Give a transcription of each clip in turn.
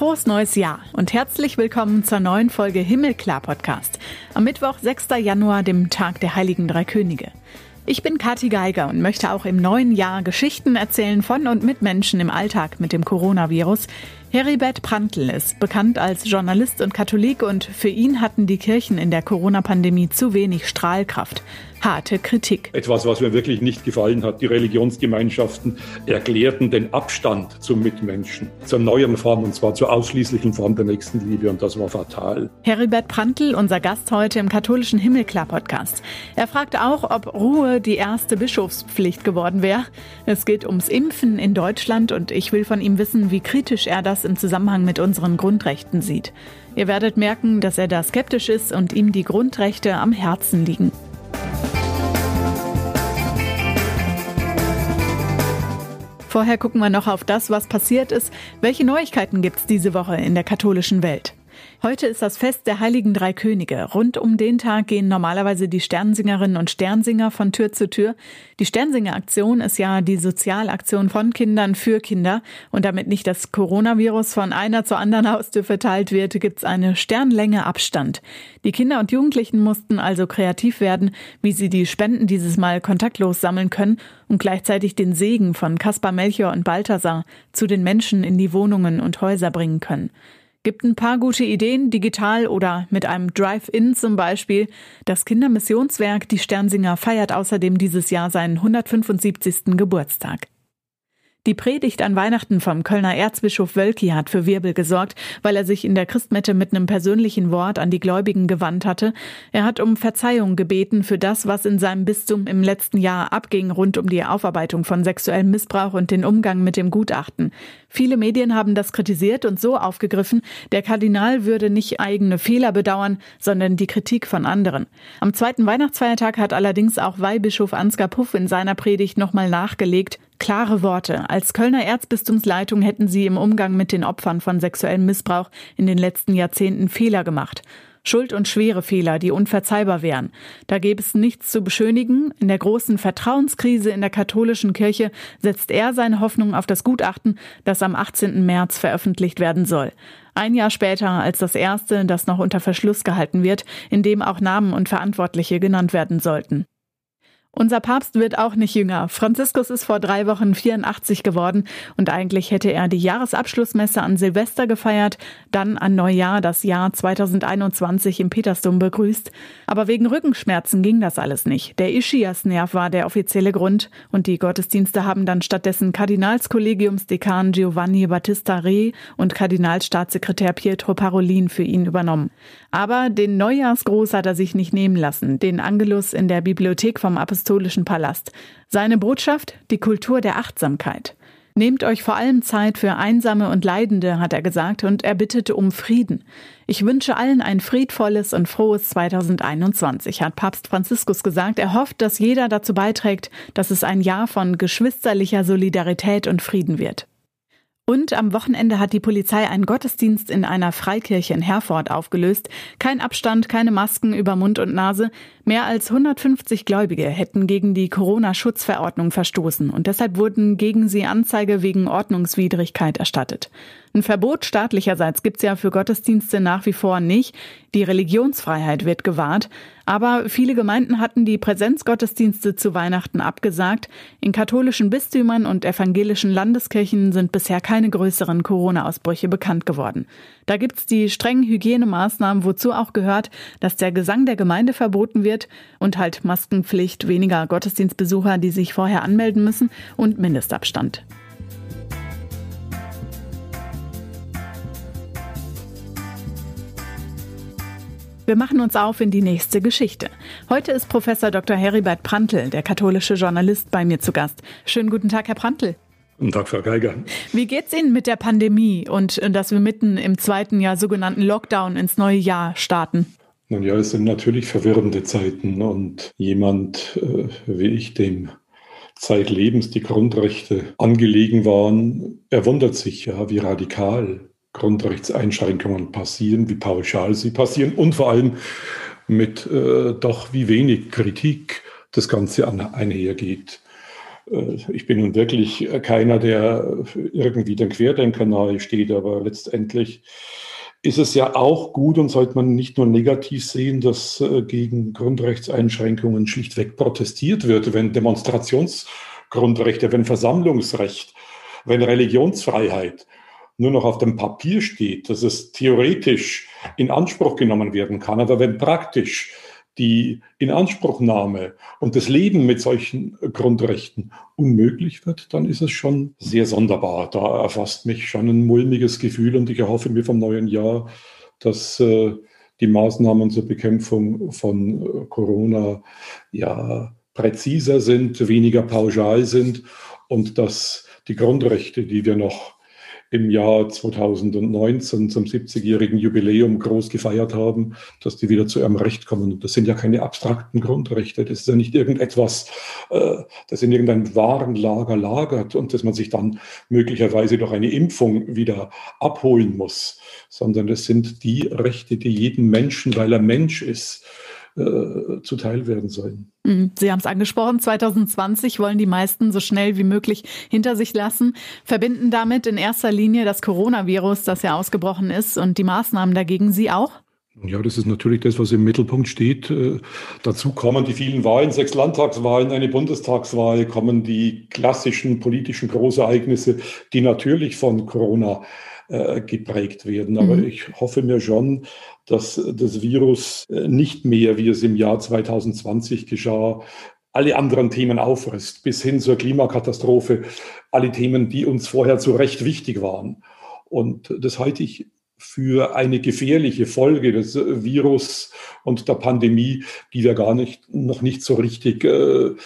frohes neues Jahr und herzlich willkommen zur neuen Folge Himmelklar Podcast. Am Mittwoch, 6. Januar, dem Tag der Heiligen Drei Könige. Ich bin Kathi Geiger und möchte auch im neuen Jahr Geschichten erzählen von und mit Menschen im Alltag mit dem Coronavirus. Heribert Prantl ist bekannt als Journalist und Katholik und für ihn hatten die Kirchen in der Corona-Pandemie zu wenig Strahlkraft harte Kritik. Etwas, was mir wirklich nicht gefallen hat. Die Religionsgemeinschaften erklärten den Abstand zum Mitmenschen zur neuen Form und zwar zur ausschließlichen Form der Nächstenliebe und das war fatal. Heribert Prantl, unser Gast heute im katholischen Himmelklar-Podcast. Er fragt auch, ob Ruhe die erste Bischofspflicht geworden wäre. Es geht ums Impfen in Deutschland und ich will von ihm wissen, wie kritisch er das im Zusammenhang mit unseren Grundrechten sieht. Ihr werdet merken, dass er da skeptisch ist und ihm die Grundrechte am Herzen liegen. Vorher gucken wir noch auf das, was passiert ist. Welche Neuigkeiten gibt es diese Woche in der katholischen Welt? Heute ist das Fest der Heiligen Drei Könige. Rund um den Tag gehen normalerweise die Sternsingerinnen und Sternsinger von Tür zu Tür. Die Sternsinger-Aktion ist ja die Sozialaktion von Kindern für Kinder. Und damit nicht das Coronavirus von einer zur anderen Haustür verteilt wird, gibt's eine Sternlänge Abstand. Die Kinder und Jugendlichen mussten also kreativ werden, wie sie die Spenden dieses Mal kontaktlos sammeln können und gleichzeitig den Segen von Kaspar Melchior und Balthasar zu den Menschen in die Wohnungen und Häuser bringen können. Gibt ein paar gute Ideen, digital oder mit einem Drive-In zum Beispiel. Das Kindermissionswerk Die Sternsinger feiert außerdem dieses Jahr seinen 175. Geburtstag. Die Predigt an Weihnachten vom Kölner Erzbischof Wölki hat für Wirbel gesorgt, weil er sich in der Christmette mit einem persönlichen Wort an die Gläubigen gewandt hatte. Er hat um Verzeihung gebeten für das, was in seinem Bistum im letzten Jahr abging rund um die Aufarbeitung von sexuellem Missbrauch und den Umgang mit dem Gutachten. Viele Medien haben das kritisiert und so aufgegriffen, der Kardinal würde nicht eigene Fehler bedauern, sondern die Kritik von anderen. Am zweiten Weihnachtsfeiertag hat allerdings auch Weihbischof Ansgar Puff in seiner Predigt nochmal nachgelegt, Klare Worte. Als Kölner Erzbistumsleitung hätten sie im Umgang mit den Opfern von sexuellem Missbrauch in den letzten Jahrzehnten Fehler gemacht. Schuld und schwere Fehler, die unverzeihbar wären. Da gäbe es nichts zu beschönigen. In der großen Vertrauenskrise in der katholischen Kirche setzt er seine Hoffnung auf das Gutachten, das am 18. März veröffentlicht werden soll. Ein Jahr später als das erste, das noch unter Verschluss gehalten wird, in dem auch Namen und Verantwortliche genannt werden sollten. Unser Papst wird auch nicht jünger. Franziskus ist vor drei Wochen 84 geworden und eigentlich hätte er die Jahresabschlussmesse an Silvester gefeiert, dann an Neujahr das Jahr 2021 im Petersdom begrüßt. Aber wegen Rückenschmerzen ging das alles nicht. Der Ischiasnerv war der offizielle Grund und die Gottesdienste haben dann stattdessen Kardinalskollegiumsdekan Giovanni Battista Re und Kardinalstaatssekretär Pietro Parolin für ihn übernommen. Aber den Neujahrsgruß hat er sich nicht nehmen lassen, den Angelus in der Bibliothek vom Apostol apostolischen Palast. Seine Botschaft? Die Kultur der Achtsamkeit. Nehmt euch vor allem Zeit für Einsame und Leidende, hat er gesagt, und er bittete um Frieden. Ich wünsche allen ein friedvolles und frohes 2021, hat Papst Franziskus gesagt. Er hofft, dass jeder dazu beiträgt, dass es ein Jahr von geschwisterlicher Solidarität und Frieden wird. Und am Wochenende hat die Polizei einen Gottesdienst in einer Freikirche in Herford aufgelöst. Kein Abstand, keine Masken über Mund und Nase. Mehr als 150 Gläubige hätten gegen die Corona-Schutzverordnung verstoßen und deshalb wurden gegen sie Anzeige wegen Ordnungswidrigkeit erstattet. Ein Verbot staatlicherseits gibt's ja für Gottesdienste nach wie vor nicht. Die Religionsfreiheit wird gewahrt. Aber viele Gemeinden hatten die Präsenzgottesdienste zu Weihnachten abgesagt. In katholischen Bistümern und evangelischen Landeskirchen sind bisher keine größeren Corona-Ausbrüche bekannt geworden. Da gibt's die strengen Hygienemaßnahmen, wozu auch gehört, dass der Gesang der Gemeinde verboten wird und halt Maskenpflicht, weniger Gottesdienstbesucher, die sich vorher anmelden müssen und Mindestabstand. Wir machen uns auf in die nächste Geschichte. Heute ist Professor Dr. Heribert Prantl, der katholische Journalist, bei mir zu Gast. Schönen guten Tag, Herr Prantl. Guten Tag, Frau Geiger. Wie geht's Ihnen mit der Pandemie und äh, dass wir mitten im zweiten Jahr sogenannten Lockdown ins neue Jahr starten? Nun ja, es sind natürlich verwirrende Zeiten und jemand äh, wie ich, dem zeitlebens die Grundrechte angelegen waren, er wundert sich ja, wie radikal Grundrechtseinschränkungen passieren, wie pauschal sie passieren und vor allem mit äh, doch wie wenig Kritik das Ganze an, einhergeht. Äh, ich bin nun wirklich keiner, der irgendwie den Querdenker nahe steht, aber letztendlich ist es ja auch gut und sollte man nicht nur negativ sehen, dass äh, gegen Grundrechtseinschränkungen schlichtweg protestiert wird, wenn Demonstrationsgrundrechte, wenn Versammlungsrecht, wenn Religionsfreiheit nur noch auf dem Papier steht, dass es theoretisch in Anspruch genommen werden kann, aber wenn praktisch die Inanspruchnahme und das Leben mit solchen Grundrechten unmöglich wird, dann ist es schon sehr sonderbar. Da erfasst mich schon ein mulmiges Gefühl und ich erhoffe mir vom neuen Jahr, dass äh, die Maßnahmen zur Bekämpfung von äh, Corona ja präziser sind, weniger pauschal sind und dass die Grundrechte, die wir noch im Jahr 2019 zum 70-jährigen Jubiläum groß gefeiert haben, dass die wieder zu ihrem Recht kommen. Und das sind ja keine abstrakten Grundrechte. Das ist ja nicht irgendetwas, äh, das in irgendeinem Warenlager lagert und dass man sich dann möglicherweise durch eine Impfung wieder abholen muss, sondern das sind die Rechte, die jeden Menschen, weil er Mensch ist, äh, zuteil werden sollen. Mhm. Sie haben es angesprochen, 2020 wollen die meisten so schnell wie möglich hinter sich lassen, verbinden damit in erster Linie das Coronavirus, das ja ausgebrochen ist und die Maßnahmen dagegen Sie auch? Ja, das ist natürlich das, was im Mittelpunkt steht. Äh, dazu kommen die vielen Wahlen, sechs Landtagswahlen, eine Bundestagswahl, kommen die klassischen politischen Großereignisse, die natürlich von Corona äh, geprägt werden. Aber mhm. ich hoffe mir schon, dass das Virus äh, nicht mehr, wie es im Jahr 2020 geschah, alle anderen Themen auffrisst, bis hin zur Klimakatastrophe, alle Themen, die uns vorher zu Recht wichtig waren. Und das halte ich für eine gefährliche Folge des Virus und der Pandemie, die wir gar nicht, noch nicht so richtig äh, äh,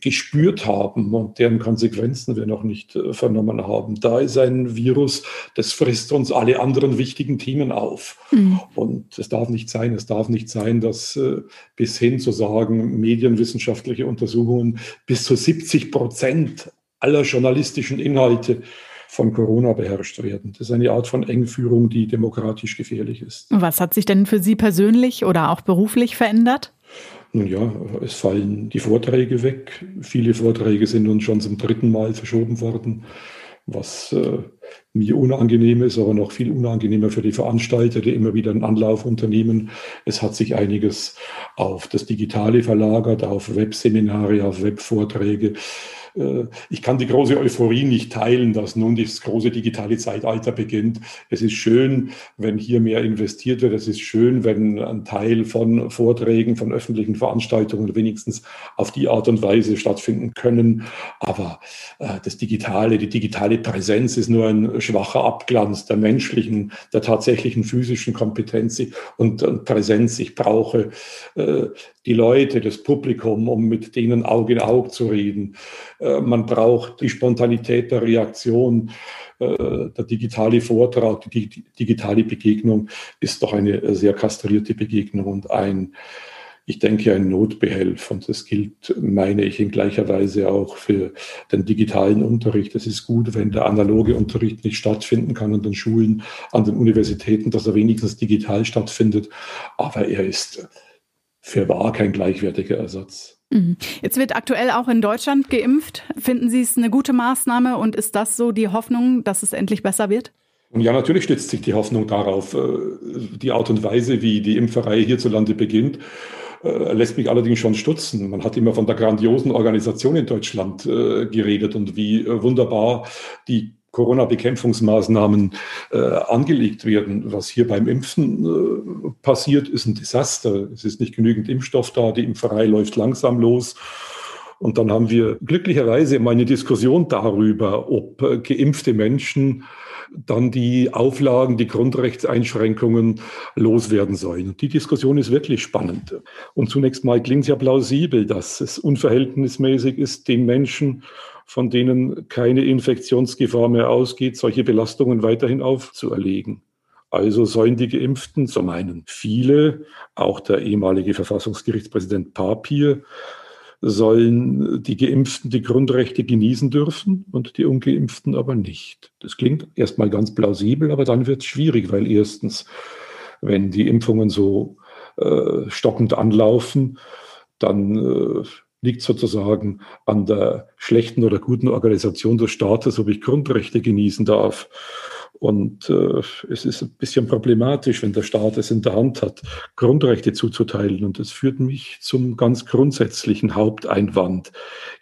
gespürt haben und deren Konsequenzen wir noch nicht äh, vernommen haben. Da ist ein Virus, das frisst uns alle anderen wichtigen Themen auf. Mhm. Und es darf nicht sein, es darf nicht sein, dass äh, bis hin zu sagen, medienwissenschaftliche Untersuchungen bis zu 70 Prozent aller journalistischen Inhalte von Corona beherrscht werden. Das ist eine Art von Engführung, die demokratisch gefährlich ist. Was hat sich denn für Sie persönlich oder auch beruflich verändert? Nun ja, es fallen die Vorträge weg. Viele Vorträge sind nun schon zum dritten Mal verschoben worden, was äh, mir unangenehm ist, aber noch viel unangenehmer für die Veranstalter, die immer wieder einen Anlauf unternehmen. Es hat sich einiges auf das Digitale verlagert, auf Webseminare, auf Webvorträge. Äh, ich kann die große Euphorie nicht teilen, dass nun das große digitale Zeitalter beginnt. Es ist schön, wenn hier mehr investiert wird. Es ist schön, wenn ein Teil von Vorträgen, von öffentlichen Veranstaltungen wenigstens auf die Art und Weise stattfinden können. Aber äh, das Digitale, die digitale Präsenz ist nur ein schwacher Abglanz der menschlichen, der tatsächlichen physischen Kompetenz und, Präsenz. Ich brauche äh, die Leute, das Publikum, um mit denen Auge in Auge zu reden. Äh, man braucht die Spontanität der Reaktion. Äh, der digitale Vortrag, die digitale Begegnung ist doch eine sehr kastrierte Begegnung und ein, ich denke, ein Notbehelf. Und das gilt, meine ich, in gleicher Weise auch für den digitalen Unterricht. Es ist gut, wenn der analoge Unterricht nicht stattfinden kann an den Schulen, an den Universitäten, dass er wenigstens digital stattfindet. Aber er ist für wahr kein gleichwertiger Ersatz. Mhm. Jetzt wird aktuell auch in Deutschland geimpft. Finden Sie es eine gute Maßnahme und ist das so die Hoffnung, dass es endlich besser wird? Und ja, natürlich stützt sich die Hoffnung darauf. Äh, die Art und Weise, wie die Impferei hierzulande beginnt, äh, lässt mich allerdings schon stutzen. Man hat immer von der grandiosen Organisation in Deutschland äh, geredet und wie wunderbar die Corona-Bekämpfungsmaßnahmen äh, angelegt werden. Was hier beim Impfen äh, passiert, ist ein Desaster. Es ist nicht genügend Impfstoff da, die Impferei läuft langsam los. Und dann haben wir glücklicherweise mal eine Diskussion darüber, ob äh, geimpfte Menschen dann die Auflagen, die Grundrechtseinschränkungen loswerden sollen. Und die Diskussion ist wirklich spannend. Und zunächst mal klingt es ja plausibel, dass es unverhältnismäßig ist, den Menschen von denen keine Infektionsgefahr mehr ausgeht, solche Belastungen weiterhin aufzuerlegen. Also sollen die Geimpften, so meinen viele, auch der ehemalige Verfassungsgerichtspräsident Papier, sollen die Geimpften die Grundrechte genießen dürfen und die Ungeimpften aber nicht. Das klingt erstmal ganz plausibel, aber dann wird es schwierig, weil erstens, wenn die Impfungen so äh, stockend anlaufen, dann äh, liegt sozusagen an der schlechten oder guten Organisation des Staates, ob ich Grundrechte genießen darf. Und äh, es ist ein bisschen problematisch, wenn der Staat es in der Hand hat, Grundrechte zuzuteilen. Und das führt mich zum ganz grundsätzlichen Haupteinwand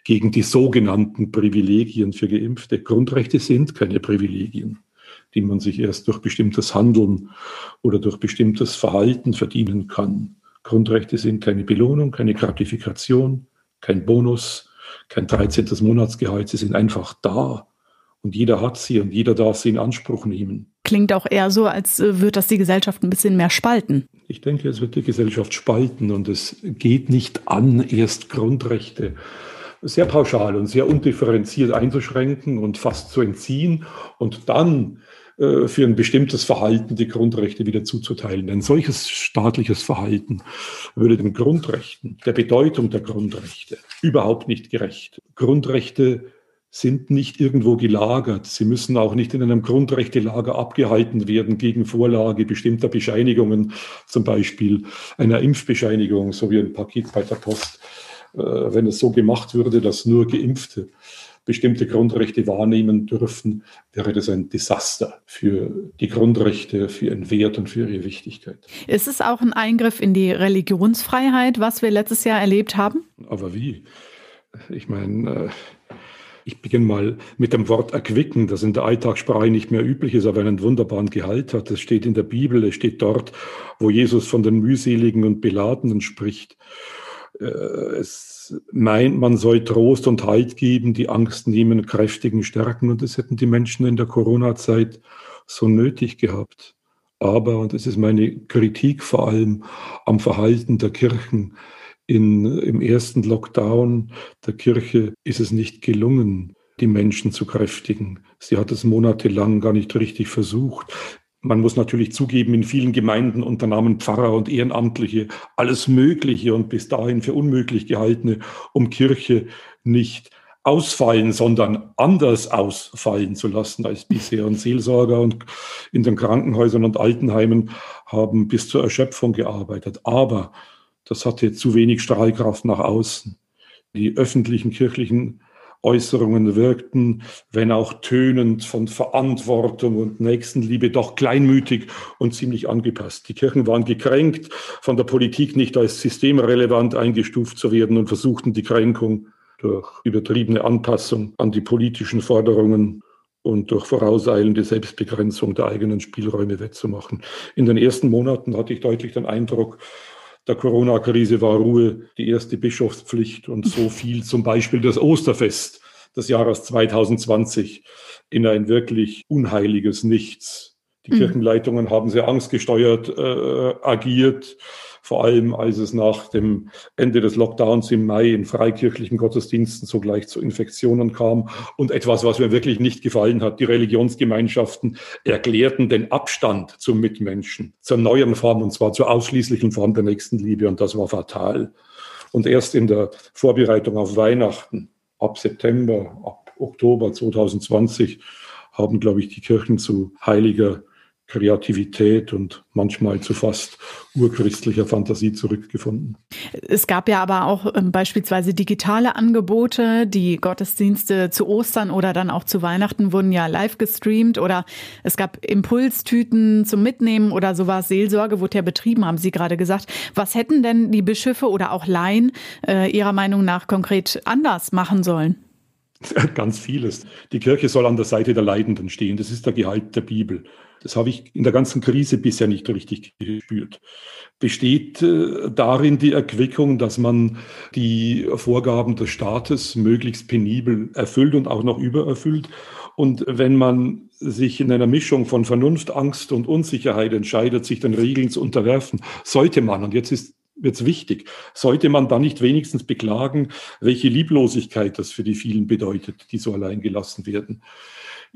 gegen die sogenannten Privilegien für Geimpfte. Grundrechte sind keine Privilegien, die man sich erst durch bestimmtes Handeln oder durch bestimmtes Verhalten verdienen kann. Grundrechte sind keine Belohnung, keine Gratifikation, kein Bonus, kein 13. Monatsgehalt. Sie sind einfach da und jeder hat sie und jeder darf sie in Anspruch nehmen. Klingt auch eher so, als äh, wird das die Gesellschaft ein bisschen mehr spalten. Ich denke, es wird die Gesellschaft spalten und es geht nicht an, erst Grundrechte sehr pauschal und sehr undifferenziert einzuschränken und fast zu entziehen und dann äh, für ein bestimmtes Verhalten die Grundrechte wieder zuzuteilen. Ein solches staatliches Verhalten würde den Grundrechten, der Bedeutung der Grundrechte überhaupt nicht gerecht. Grundrechte sind nicht irgendwo gelagert. Sie müssen auch nicht in einem Grundrechtelager abgehalten werden gegen Vorlage bestimmter Bescheinigungen, zum Beispiel einer Impfbescheinigung, so wie ein Paket bei der Post. Äh, wenn es so gemacht würde, dass nur Geimpfte bestimmte Grundrechte wahrnehmen dürfen, wäre das ein Desaster für die Grundrechte, für ihren Wert und für ihre Wichtigkeit. Ist es auch ein Eingriff in die Religionsfreiheit, was wir letztes Jahr erlebt haben? Aber wie? Ich meine, äh, ich beginne mal mit dem Wort erquicken, das in der Alltagssprache nicht mehr üblich ist, aber einen wunderbaren Gehalt hat. Das steht in der Bibel, es steht dort, wo Jesus von den mühseligen und Beladenen spricht. Äh, es meint, man soll Trost und Halt geben, die Angst nehmen, kräftigen stärken. Und das hätten die Menschen in der Corona-Zeit so nötig gehabt. Aber, und das ist meine Kritik vor allem am Verhalten der Kirchen, in, Im ersten Lockdown der Kirche ist es nicht gelungen, die Menschen zu kräftigen. Sie hat es monatelang gar nicht richtig versucht. Man muss natürlich zugeben, in vielen Gemeinden unternahmen Pfarrer und Ehrenamtliche alles Mögliche und bis dahin für unmöglich gehaltene, um Kirche nicht ausfallen, sondern anders ausfallen zu lassen als bisher. Und Seelsorger und in den Krankenhäusern und Altenheimen haben bis zur Erschöpfung gearbeitet. Aber das hatte zu wenig Strahlkraft nach außen. Die öffentlichen kirchlichen Äußerungen wirkten, wenn auch tönend von Verantwortung und Nächstenliebe, doch kleinmütig und ziemlich angepasst. Die Kirchen waren gekränkt, von der Politik nicht als systemrelevant eingestuft zu werden und versuchten die Kränkung durch übertriebene Anpassung an die politischen Forderungen und durch vorauseilende Selbstbegrenzung der eigenen Spielräume wettzumachen. In den ersten Monaten hatte ich deutlich den Eindruck, der Corona-Krise war Ruhe die erste Bischofspflicht und so fiel zum Beispiel das Osterfest des Jahres 2020 in ein wirklich unheiliges Nichts. Die mhm. Kirchenleitungen haben sehr angstgesteuert äh, agiert vor allem als es nach dem Ende des Lockdowns im Mai in freikirchlichen Gottesdiensten sogleich zu Infektionen kam. Und etwas, was mir wirklich nicht gefallen hat, die Religionsgemeinschaften erklärten den Abstand zum Mitmenschen, zur neuen Form, und zwar zur ausschließlichen Form der Nächstenliebe. Und das war fatal. Und erst in der Vorbereitung auf Weihnachten, ab September, ab Oktober 2020, haben, glaube ich, die Kirchen zu heiliger Kreativität und manchmal zu fast urchristlicher Fantasie zurückgefunden. Es gab ja aber auch ähm, beispielsweise digitale Angebote. Die Gottesdienste zu Ostern oder dann auch zu Weihnachten wurden ja live gestreamt oder es gab Impulstüten zum Mitnehmen oder sowas. Seelsorge wurde ja betrieben, haben Sie gerade gesagt. Was hätten denn die Bischöfe oder auch Laien äh, Ihrer Meinung nach konkret anders machen sollen? Ganz vieles. Die Kirche soll an der Seite der Leidenden stehen. Das ist der Gehalt der Bibel. Das habe ich in der ganzen Krise bisher nicht richtig gespürt. Besteht äh, darin die Erquickung, dass man die Vorgaben des Staates möglichst penibel erfüllt und auch noch übererfüllt. Und wenn man sich in einer Mischung von Vernunft, Angst und Unsicherheit entscheidet, sich den Regeln zu unterwerfen, sollte man, und jetzt ist wird's wichtig. Sollte man dann nicht wenigstens beklagen, welche Lieblosigkeit das für die vielen bedeutet, die so allein gelassen werden?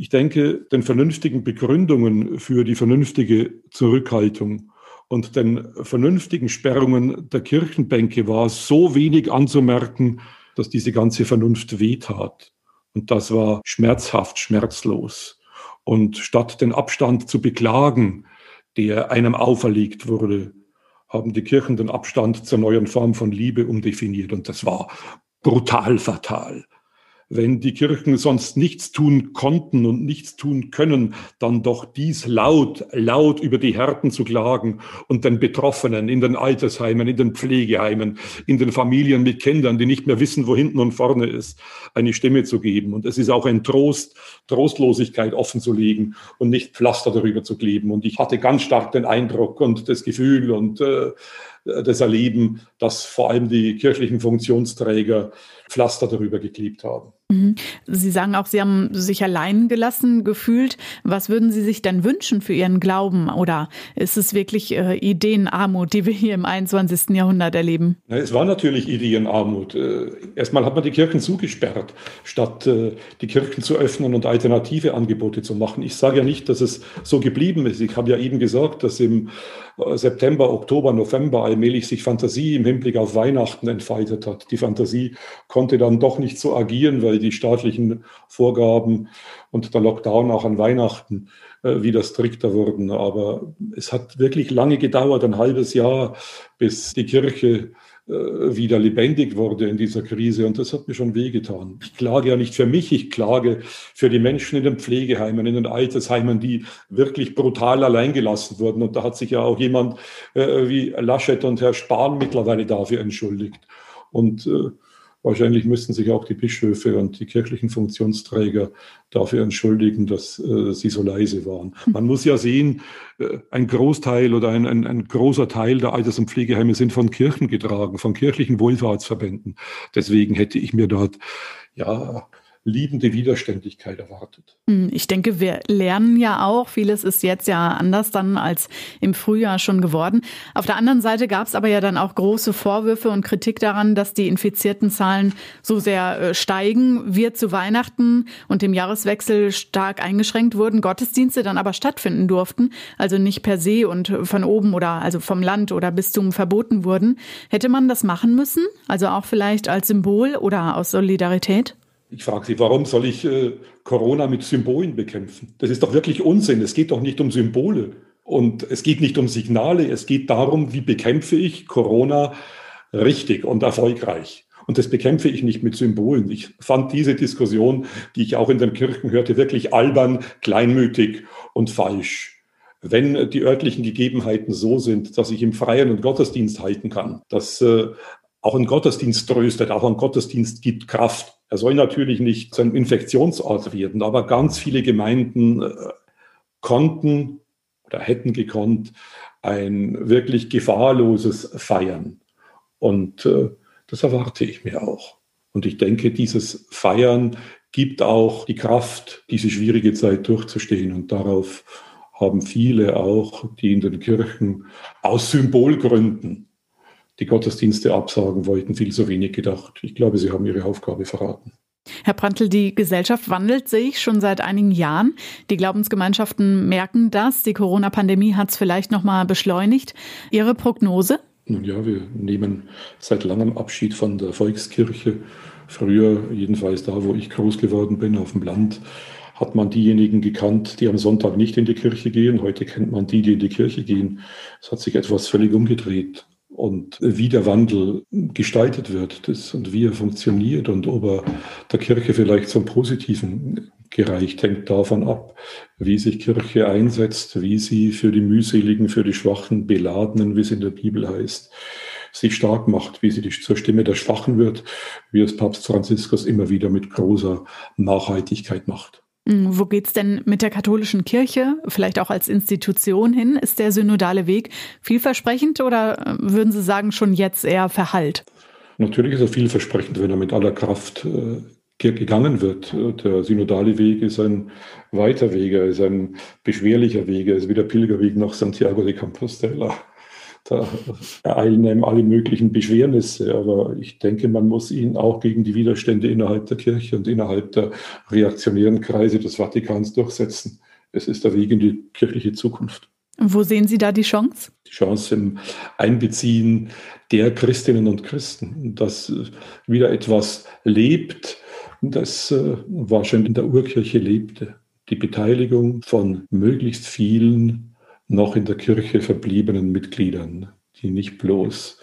Ich denke, den vernünftigen Begründungen für die vernünftige Zurückhaltung und den vernünftigen Sperrungen der Kirchenbänke war so wenig anzumerken, dass diese ganze Vernunft wehtat. Und das war schmerzhaft, schmerzlos. Und statt den Abstand zu beklagen, der einem auferlegt wurde, haben die Kirchen den Abstand zur neuen Form von Liebe umdefiniert. Und das war brutal fatal wenn die Kirchen sonst nichts tun konnten und nichts tun können, dann doch dies laut, laut über die Härten zu klagen und den Betroffenen in den Altersheimen, in den Pflegeheimen, in den Familien mit Kindern, die nicht mehr wissen, wo hinten und vorne ist, eine Stimme zu geben. Und es ist auch ein Trost, Trostlosigkeit offen zu legen und nicht Pflaster darüber zu kleben. Und ich hatte ganz stark den Eindruck und das Gefühl und äh, das Erleben, dass vor allem die kirchlichen Funktionsträger Pflaster darüber geklebt haben. Mhm. Sie sagen auch, Sie haben sich allein gelassen gefühlt. Was würden Sie sich denn wünschen für Ihren Glauben? Oder ist es wirklich äh, Ideenarmut, die wir hier im 21. Jahrhundert erleben? Es war natürlich Ideenarmut. Äh, erstmal hat man die Kirchen zugesperrt, statt äh, die Kirchen zu öffnen und alternative Angebote zu machen. Ich sage ja nicht, dass es so geblieben ist. Ich habe ja eben gesagt, dass im äh, September, Oktober, November allmählich sich Fantasie im Hinblick auf Weihnachten entfaltet hat. Die Fantasie konnte dann doch nicht so agieren, weil die staatlichen Vorgaben und der Lockdown auch an Weihnachten äh, wieder strikter wurden. Aber es hat wirklich lange gedauert, ein halbes Jahr, bis die Kirche äh, wieder lebendig wurde in dieser Krise. Und das hat mir schon wehgetan. Ich klage ja nicht für mich, ich klage für die Menschen in den Pflegeheimen, in den Altersheimen, die wirklich brutal alleingelassen wurden. Und da hat sich ja auch jemand äh, wie Laschet und Herr Spahn mittlerweile dafür entschuldigt. Und äh, Wahrscheinlich müssten sich auch die Bischöfe und die kirchlichen Funktionsträger dafür entschuldigen, dass äh, sie so leise waren. Man muss ja sehen, äh, ein Großteil oder ein, ein, ein großer Teil der Alters- und Pflegeheime sind von Kirchen getragen, von kirchlichen Wohlfahrtsverbänden. Deswegen hätte ich mir dort ja liebende Widerständigkeit erwartet. Hm, ich denke, wir lernen ja auch. Vieles ist jetzt ja anders dann als im Frühjahr schon geworden. Auf der anderen Seite gab es aber ja dann auch große Vorwürfe und Kritik daran, dass die infizierten Zahlen so sehr äh, steigen. Wir zu Weihnachten und dem Jahreswechsel stark eingeschränkt wurden, Gottesdienste dann aber stattfinden durften, also nicht per se und von oben oder also vom Land oder Bistum verboten wurden. Hätte man das machen müssen? Also auch vielleicht als Symbol oder aus Solidarität? Ich frage Sie, warum soll ich äh, Corona mit Symbolen bekämpfen? Das ist doch wirklich Unsinn. Es geht doch nicht um Symbole und es geht nicht um Signale. Es geht darum, wie bekämpfe ich Corona richtig und erfolgreich. Und das bekämpfe ich nicht mit Symbolen. Ich fand diese Diskussion, die ich auch in den Kirchen hörte, wirklich albern, kleinmütig und falsch. Wenn die örtlichen Gegebenheiten so sind, dass ich im Freien und Gottesdienst halten kann, dass äh, auch ein Gottesdienst tröstet, auch ein Gottesdienst gibt Kraft, er soll natürlich nicht zu einem Infektionsort werden, aber ganz viele Gemeinden äh, konnten oder hätten gekonnt ein wirklich gefahrloses Feiern. Und äh, das erwarte ich mir auch. Und ich denke, dieses Feiern gibt auch die Kraft, diese schwierige Zeit durchzustehen. Und darauf haben viele auch, die in den Kirchen aus Symbolgründen die Gottesdienste absagen wollten, viel zu wenig gedacht. Ich glaube, sie haben ihre Aufgabe verraten. Herr Prantl, die Gesellschaft wandelt sich schon seit einigen Jahren. Die Glaubensgemeinschaften merken das. Die Corona-Pandemie hat es vielleicht noch mal beschleunigt. Ihre Prognose? Nun ja, wir nehmen seit langem Abschied von der Volkskirche. Früher, jedenfalls da, wo ich groß geworden bin, auf dem Land, hat man diejenigen gekannt, die am Sonntag nicht in die Kirche gehen. Heute kennt man die, die in die Kirche gehen. Es hat sich etwas völlig umgedreht und wie der Wandel gestaltet wird das, und wie er funktioniert und ob er der Kirche vielleicht zum Positiven gereicht, hängt davon ab, wie sich Kirche einsetzt, wie sie für die mühseligen, für die Schwachen, Beladenen, wie es in der Bibel heißt, sich stark macht, wie sie zur Stimme der Schwachen wird, wie es Papst Franziskus immer wieder mit großer Nachhaltigkeit macht. Hm, wo geht's denn mit der katholischen Kirche, vielleicht auch als Institution hin? Ist der synodale Weg vielversprechend oder äh, würden Sie sagen, schon jetzt eher verhallt? Natürlich ist er vielversprechend, wenn er mit aller Kraft äh, gegangen wird. Der synodale Weg ist ein weiter Weg, er ist ein beschwerlicher Weg, er ist wie der Pilgerweg nach Santiago de Compostela da ereilen einem alle möglichen Beschwernisse. Aber ich denke, man muss ihn auch gegen die Widerstände innerhalb der Kirche und innerhalb der reaktionären Kreise des Vatikans durchsetzen. Es ist der Weg in die kirchliche Zukunft. Wo sehen Sie da die Chance? Die Chance im Einbeziehen der Christinnen und Christen, dass wieder etwas lebt, das äh, wahrscheinlich in der Urkirche lebte. Die Beteiligung von möglichst vielen noch in der Kirche verbliebenen Mitgliedern, die nicht bloß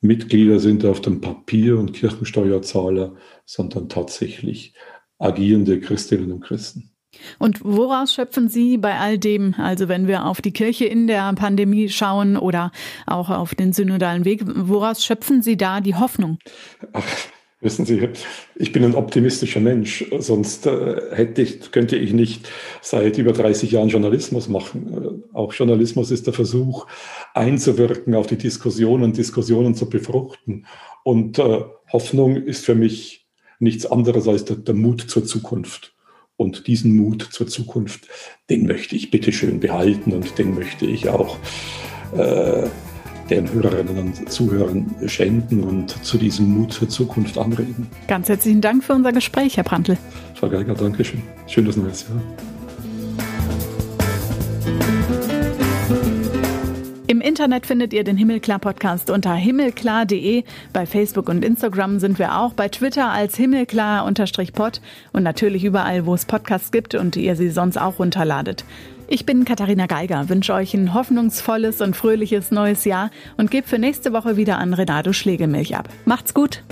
Mitglieder sind auf dem Papier und Kirchensteuerzahler, sondern tatsächlich agierende Christinnen und Christen. Und woraus schöpfen Sie bei all dem, also wenn wir auf die Kirche in der Pandemie schauen oder auch auf den synodalen Weg, woraus schöpfen Sie da die Hoffnung? Ach, wissen Sie, ich bin ein optimistischer Mensch, sonst äh, hätte ich, könnte ich nicht seit über 30 Jahren Journalismus machen. Äh, auch Journalismus ist der Versuch, einzuwirken auf die Diskussionen, Diskussionen zu befruchten. Und äh, Hoffnung ist für mich nichts anderes als der, der Mut zur Zukunft. Und diesen Mut zur Zukunft, den möchte ich bitteschön behalten und den möchte ich auch äh, den Hörerinnen und Zuhörern schenken und zu diesem Mut zur Zukunft anregen. Ganz herzlichen Dank für unser Gespräch, Herr Prantl. Frau Geiger, danke schön. Schönes neues Jahr. Im Internet findet ihr den Himmelklar-Podcast unter himmelklar.de. Bei Facebook und Instagram sind wir auch. Bei Twitter als himmelklar-pod und natürlich überall, wo es Podcasts gibt und ihr sie sonst auch runterladet. Ich bin Katharina Geiger, wünsche euch ein hoffnungsvolles und fröhliches neues Jahr und gebe für nächste Woche wieder an Renato Schlegelmilch ab. Macht's gut!